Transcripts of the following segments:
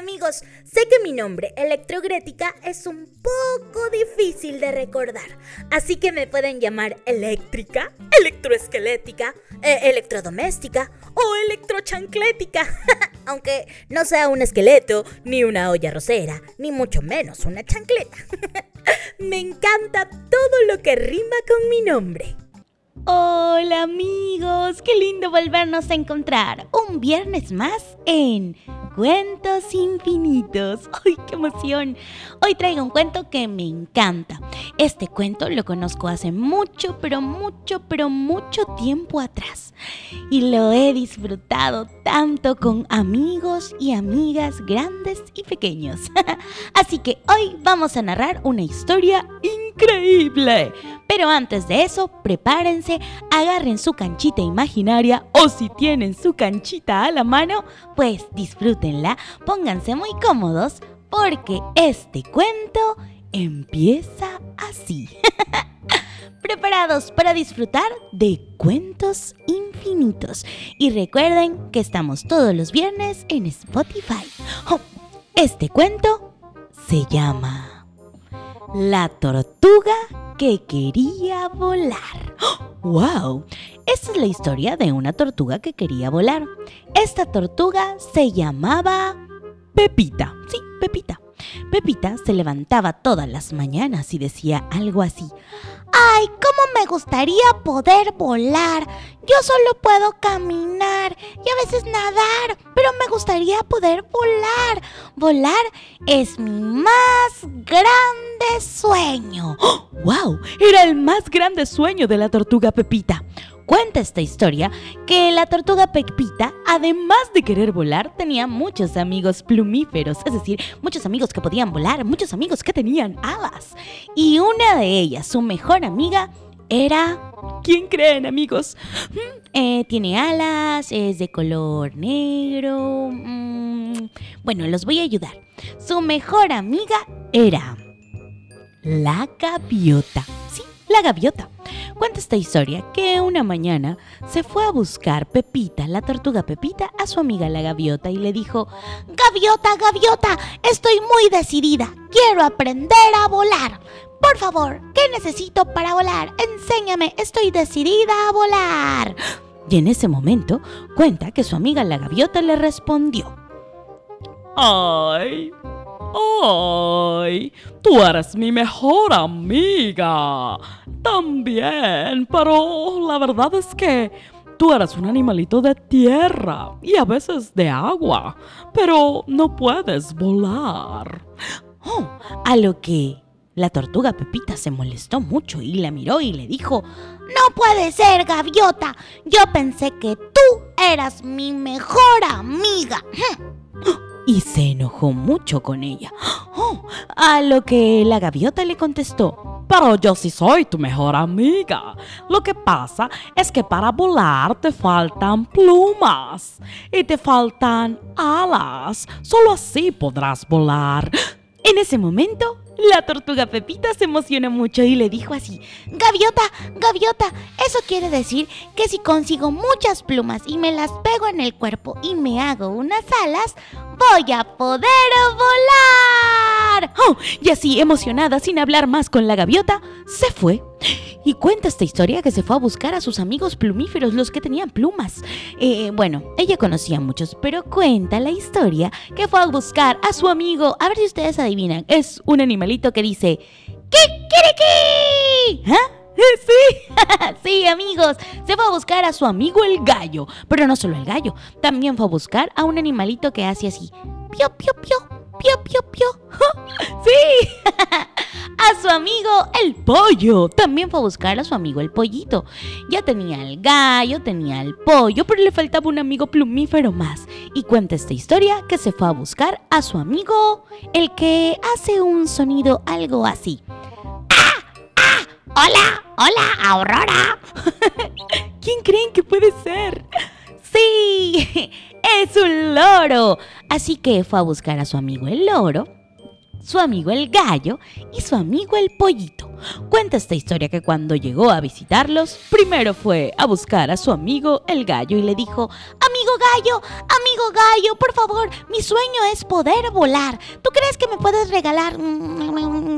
Amigos, sé que mi nombre, Electrogrética, es un poco difícil de recordar, así que me pueden llamar eléctrica, electroesquelética, eh, electrodoméstica o electrochanclética, aunque no sea un esqueleto, ni una olla rosera, ni mucho menos una chancleta. me encanta todo lo que rima con mi nombre. Hola amigos, qué lindo volvernos a encontrar un viernes más en Cuentos infinitos. ¡Ay, qué emoción! Hoy traigo un cuento que me encanta. Este cuento lo conozco hace mucho, pero mucho, pero mucho tiempo atrás. Y lo he disfrutado tanto con amigos y amigas grandes y pequeños. Así que hoy vamos a narrar una historia increíble. Pero antes de eso, prepárense, agarren su canchita imaginaria o si tienen su canchita a la mano, pues disfrútenla, pónganse muy cómodos porque este cuento empieza así. ¿Preparados para disfrutar de cuentos infinitos? Y recuerden que estamos todos los viernes en Spotify. Oh, este cuento se llama La tortuga que quería volar. ¡Wow! Esta es la historia de una tortuga que quería volar. Esta tortuga se llamaba Pepita. Sí, Pepita. Pepita se levantaba todas las mañanas y decía algo así. ¡Ay, cómo me gustaría poder volar! Yo solo puedo caminar y a veces nadar, pero me gustaría poder volar. Volar es mi más grande sueño. ¡Wow! Era el más grande sueño de la tortuga Pepita. Cuenta esta historia que la tortuga Pepita, además de querer volar, tenía muchos amigos plumíferos, es decir, muchos amigos que podían volar, muchos amigos que tenían alas. Y una de ellas, su mejor amiga, era... ¿Quién creen, amigos? Mm, eh, tiene alas, es de color negro. Mm, bueno, los voy a ayudar. Su mejor amiga era la gaviota. Sí, la gaviota. Cuenta esta historia que una mañana se fue a buscar Pepita, la tortuga Pepita, a su amiga la gaviota y le dijo, Gaviota, gaviota, estoy muy decidida, quiero aprender a volar. Por favor, ¿qué necesito para volar? Enséñame, estoy decidida a volar. Y en ese momento cuenta que su amiga la gaviota le respondió, ¡Ay! ¡Ay! Tú eres mi mejor amiga. También, pero la verdad es que tú eres un animalito de tierra y a veces de agua, pero no puedes volar. Oh, a lo que la tortuga Pepita se molestó mucho y la miró y le dijo, No puede ser, gaviota. Yo pensé que tú eras mi mejor amiga. y se enojó mucho con ella. Oh, a lo que la gaviota le contestó. Pero yo sí soy tu mejor amiga. Lo que pasa es que para volar te faltan plumas y te faltan alas. Solo así podrás volar. En ese momento, la tortuga Pepita se emocionó mucho y le dijo así, Gaviota, gaviota, eso quiere decir que si consigo muchas plumas y me las pego en el cuerpo y me hago unas alas, voy a poder volar. Oh, y así, emocionada, sin hablar más con la gaviota, se fue. Y cuenta esta historia que se fue a buscar a sus amigos plumíferos, los que tenían plumas. Eh, bueno, ella conocía a muchos, pero cuenta la historia que fue a buscar a su amigo. A ver si ustedes adivinan. Es un animalito que dice: ¡Kikiriki! ¿Ah? Sí, sí, amigos. Se fue a buscar a su amigo el gallo. Pero no solo el gallo, también fue a buscar a un animalito que hace así: pio, pio, pio, pio, pio, pio. Sí, a su amigo el pollo también fue a buscar a su amigo el pollito. Ya tenía el gallo, tenía el pollo, pero le faltaba un amigo plumífero más. Y cuenta esta historia que se fue a buscar a su amigo, el que hace un sonido algo así. Hola, hola, Aurora. ¿Quién creen que puede ser? Sí, es un loro. Así que fue a buscar a su amigo el loro, su amigo el gallo y su amigo el pollito. Cuenta esta historia que cuando llegó a visitarlos, primero fue a buscar a su amigo el gallo y le dijo, Amigo gallo, amigo gallo, por favor, mi sueño es poder volar. ¿Tú crees que me puedes regalar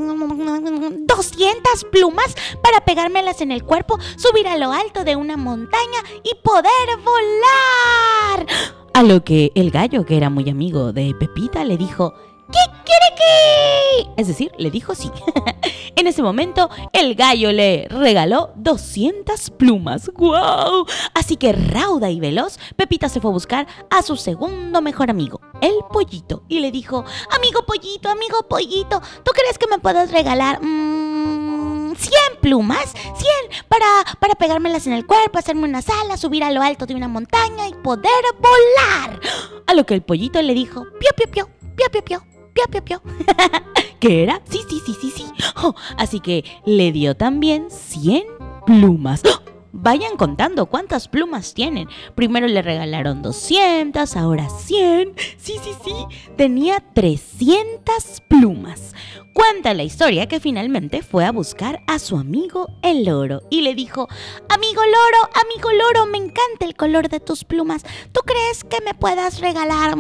200 plumas para pegármelas en el cuerpo, subir a lo alto de una montaña y poder volar? A lo que el gallo, que era muy amigo de Pepita, le dijo, ¡Kikiriki! Es decir, le dijo sí. en ese momento, el gallo le regaló 200 plumas. ¡Guau! Así que rauda y veloz, Pepita se fue a buscar a su segundo mejor amigo, el pollito, y le dijo: Amigo pollito, amigo pollito, ¿tú crees que me puedes regalar mm, 100 plumas? 100 para, para pegármelas en el cuerpo, hacerme una sala, subir a lo alto de una montaña y poder volar. A lo que el pollito le dijo: Pio, pio, pio, pio, pio, pio. Pio, pio, pio. ¿Qué era? Sí, sí, sí. Oh, así que le dio también 100 plumas. ¡Oh! Vayan contando cuántas plumas tienen. Primero le regalaron 200, ahora 100. Sí, sí, sí. Tenía 300 plumas. Cuenta la historia que finalmente fue a buscar a su amigo el loro y le dijo, Amigo loro, amigo loro, me encanta el color de tus plumas. ¿Tú crees que me puedas regalar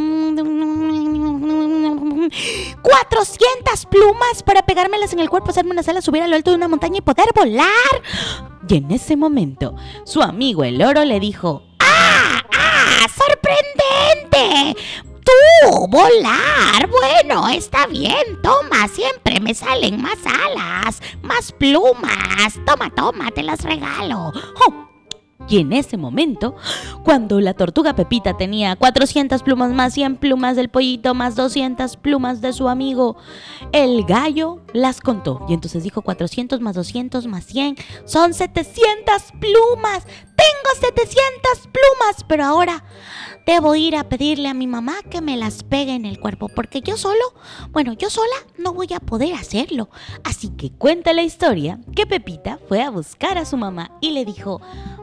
400 plumas para pegármelas en el cuerpo, hacerme una sala, subir a lo alto de una montaña y poder volar? Y en ese momento, su amigo el loro le dijo, ¡Ah! ¡Ah! ¡Sorprendente! ¡Tú! ¡Volar! Bueno, está bien. Toma, siempre me salen más alas, más plumas. Toma, toma, te las regalo. ¡Oh! Y en ese momento, cuando la tortuga Pepita tenía 400 plumas más 100 plumas del pollito más 200 plumas de su amigo, el gallo las contó. Y entonces dijo 400 más 200 más 100 son 700 plumas. Tengo 700 plumas, pero ahora debo ir a pedirle a mi mamá que me las pegue en el cuerpo, porque yo solo, bueno, yo sola no voy a poder hacerlo. Así que cuenta la historia que Pepita fue a buscar a su mamá y le dijo,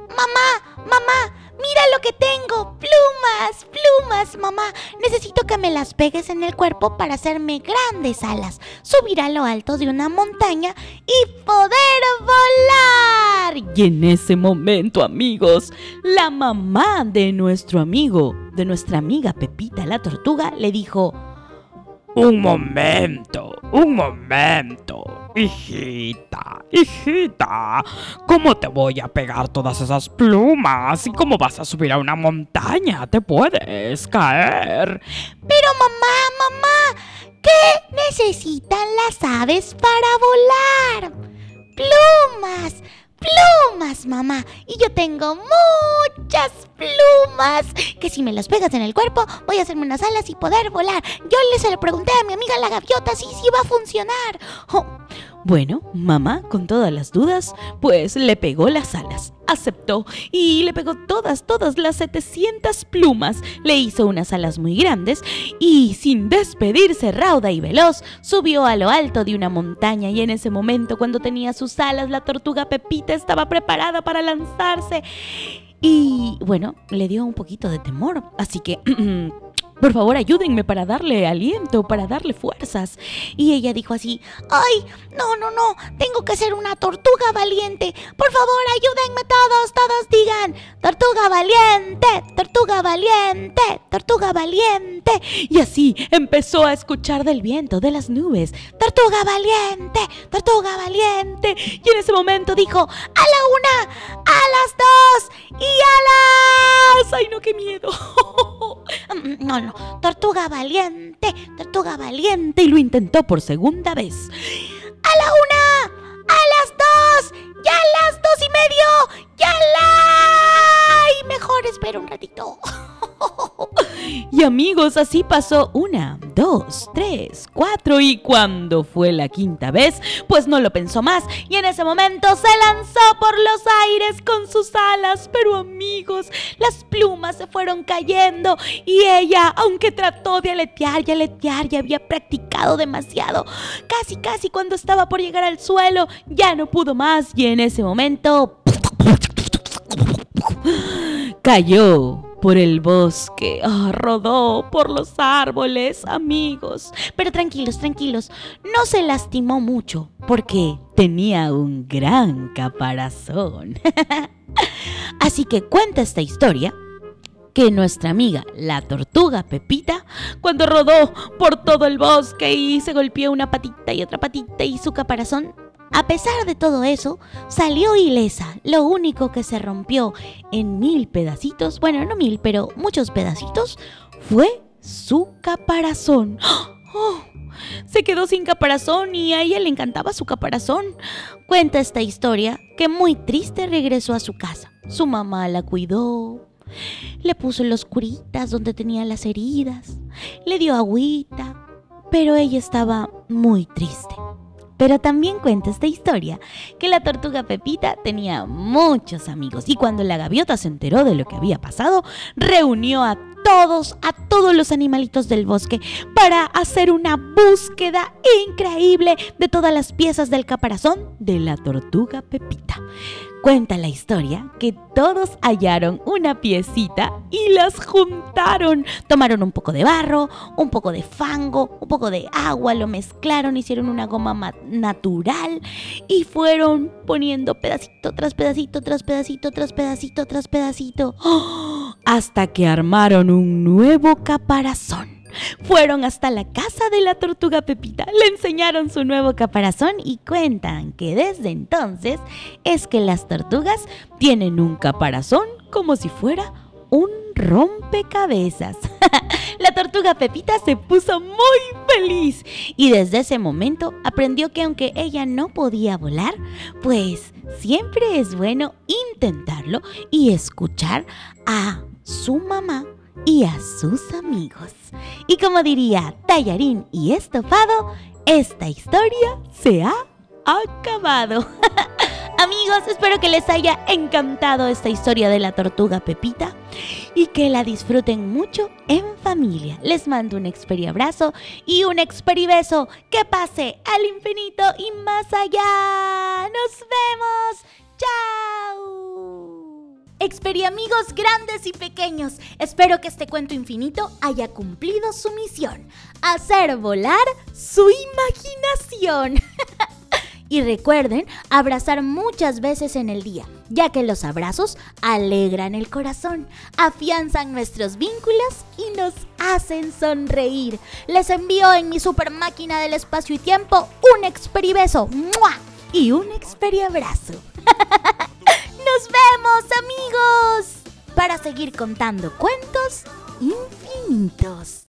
Mamá, mamá, mira lo que tengo. Plumas, plumas, mamá. Necesito que me las pegues en el cuerpo para hacerme grandes alas, subir a lo alto de una montaña y poder volar. Y en ese momento, amigos, la mamá de nuestro amigo, de nuestra amiga Pepita la tortuga, le dijo, Un momento, un momento. Hijita, hijita, ¿cómo te voy a pegar todas esas plumas? ¿Y cómo vas a subir a una montaña? Te puedes caer. Pero mamá, mamá, ¿qué necesitan las aves para volar? Plumas, plumas, mamá. Y yo tengo muchas plumas que si me las pegas en el cuerpo voy a hacerme unas alas y poder volar. Yo le se pregunté a mi amiga la gaviota si sí va a funcionar. Oh, bueno, mamá, con todas las dudas, pues le pegó las alas. Aceptó y le pegó todas, todas las 700 plumas. Le hizo unas alas muy grandes y, sin despedirse rauda y veloz, subió a lo alto de una montaña. Y en ese momento, cuando tenía sus alas, la tortuga Pepita estaba preparada para lanzarse. Y bueno, le dio un poquito de temor. Así que... Por favor, ayúdenme para darle aliento, para darle fuerzas. Y ella dijo así, ay, no, no, no, tengo que ser una tortuga valiente. Por favor, ayúdenme todos, todos digan, tortuga valiente, tortuga valiente, tortuga valiente. Y así empezó a escuchar del viento, de las nubes, tortuga valiente, tortuga valiente. Y en ese momento dijo, a la una, a las dos y a las... ¡Ay, no, qué miedo! no, no, tortuga valiente, tortuga valiente. Y lo intentó por segunda vez. A la una, a las dos, ya a las dos y medio, ya la... Espera un ratito. Y amigos, así pasó una, dos, tres, cuatro y cuando fue la quinta vez, pues no lo pensó más y en ese momento se lanzó por los aires con sus alas. Pero amigos, las plumas se fueron cayendo y ella, aunque trató de aletear y aletear y había practicado demasiado, casi casi cuando estaba por llegar al suelo, ya no pudo más y en ese momento cayó por el bosque, ah, rodó por los árboles, amigos. Pero tranquilos, tranquilos, no se lastimó mucho porque tenía un gran caparazón. Así que cuenta esta historia que nuestra amiga, la tortuga Pepita, cuando rodó por todo el bosque y se golpeó una patita y otra patita y su caparazón a pesar de todo eso, salió ilesa. Lo único que se rompió en mil pedacitos, bueno, no mil, pero muchos pedacitos, fue su caparazón. ¡Oh! Se quedó sin caparazón y a ella le encantaba su caparazón. Cuenta esta historia que muy triste regresó a su casa. Su mamá la cuidó, le puso los curitas donde tenía las heridas, le dio agüita, pero ella estaba muy triste. Pero también cuenta esta historia que la tortuga Pepita tenía muchos amigos y cuando la gaviota se enteró de lo que había pasado, reunió a todos, a todos los animalitos del bosque para hacer una búsqueda increíble de todas las piezas del caparazón de la tortuga Pepita. Cuenta la historia que todos hallaron una piecita y las juntaron. Tomaron un poco de barro, un poco de fango, un poco de agua, lo mezclaron, hicieron una goma natural y fueron poniendo pedacito tras pedacito, tras pedacito, tras pedacito, tras pedacito, ¡Oh! Hasta que armaron un nuevo caparazón. Fueron hasta la casa de la tortuga Pepita, le enseñaron su nuevo caparazón y cuentan que desde entonces es que las tortugas tienen un caparazón como si fuera un rompecabezas. la tortuga Pepita se puso muy feliz y desde ese momento aprendió que aunque ella no podía volar, pues siempre es bueno intentarlo y escuchar a su mamá y a sus amigos. Y como diría Tallarín y Estofado, esta historia se ha acabado. Amigos, espero que les haya encantado esta historia de la tortuga Pepita y que la disfruten mucho en familia. Les mando un abrazo y un beso Que pase al infinito y más allá. Nos vemos. Chao. Amigos grandes y pequeños, espero que este cuento infinito haya cumplido su misión, hacer volar su imaginación. Y recuerden abrazar muchas veces en el día, ya que los abrazos alegran el corazón, afianzan nuestros vínculos y nos hacen sonreír. Les envío en mi super máquina del espacio y tiempo un experibeso y un experiabrazo. ¡Nos vemos amigos! Para seguir contando cuentos infinitos.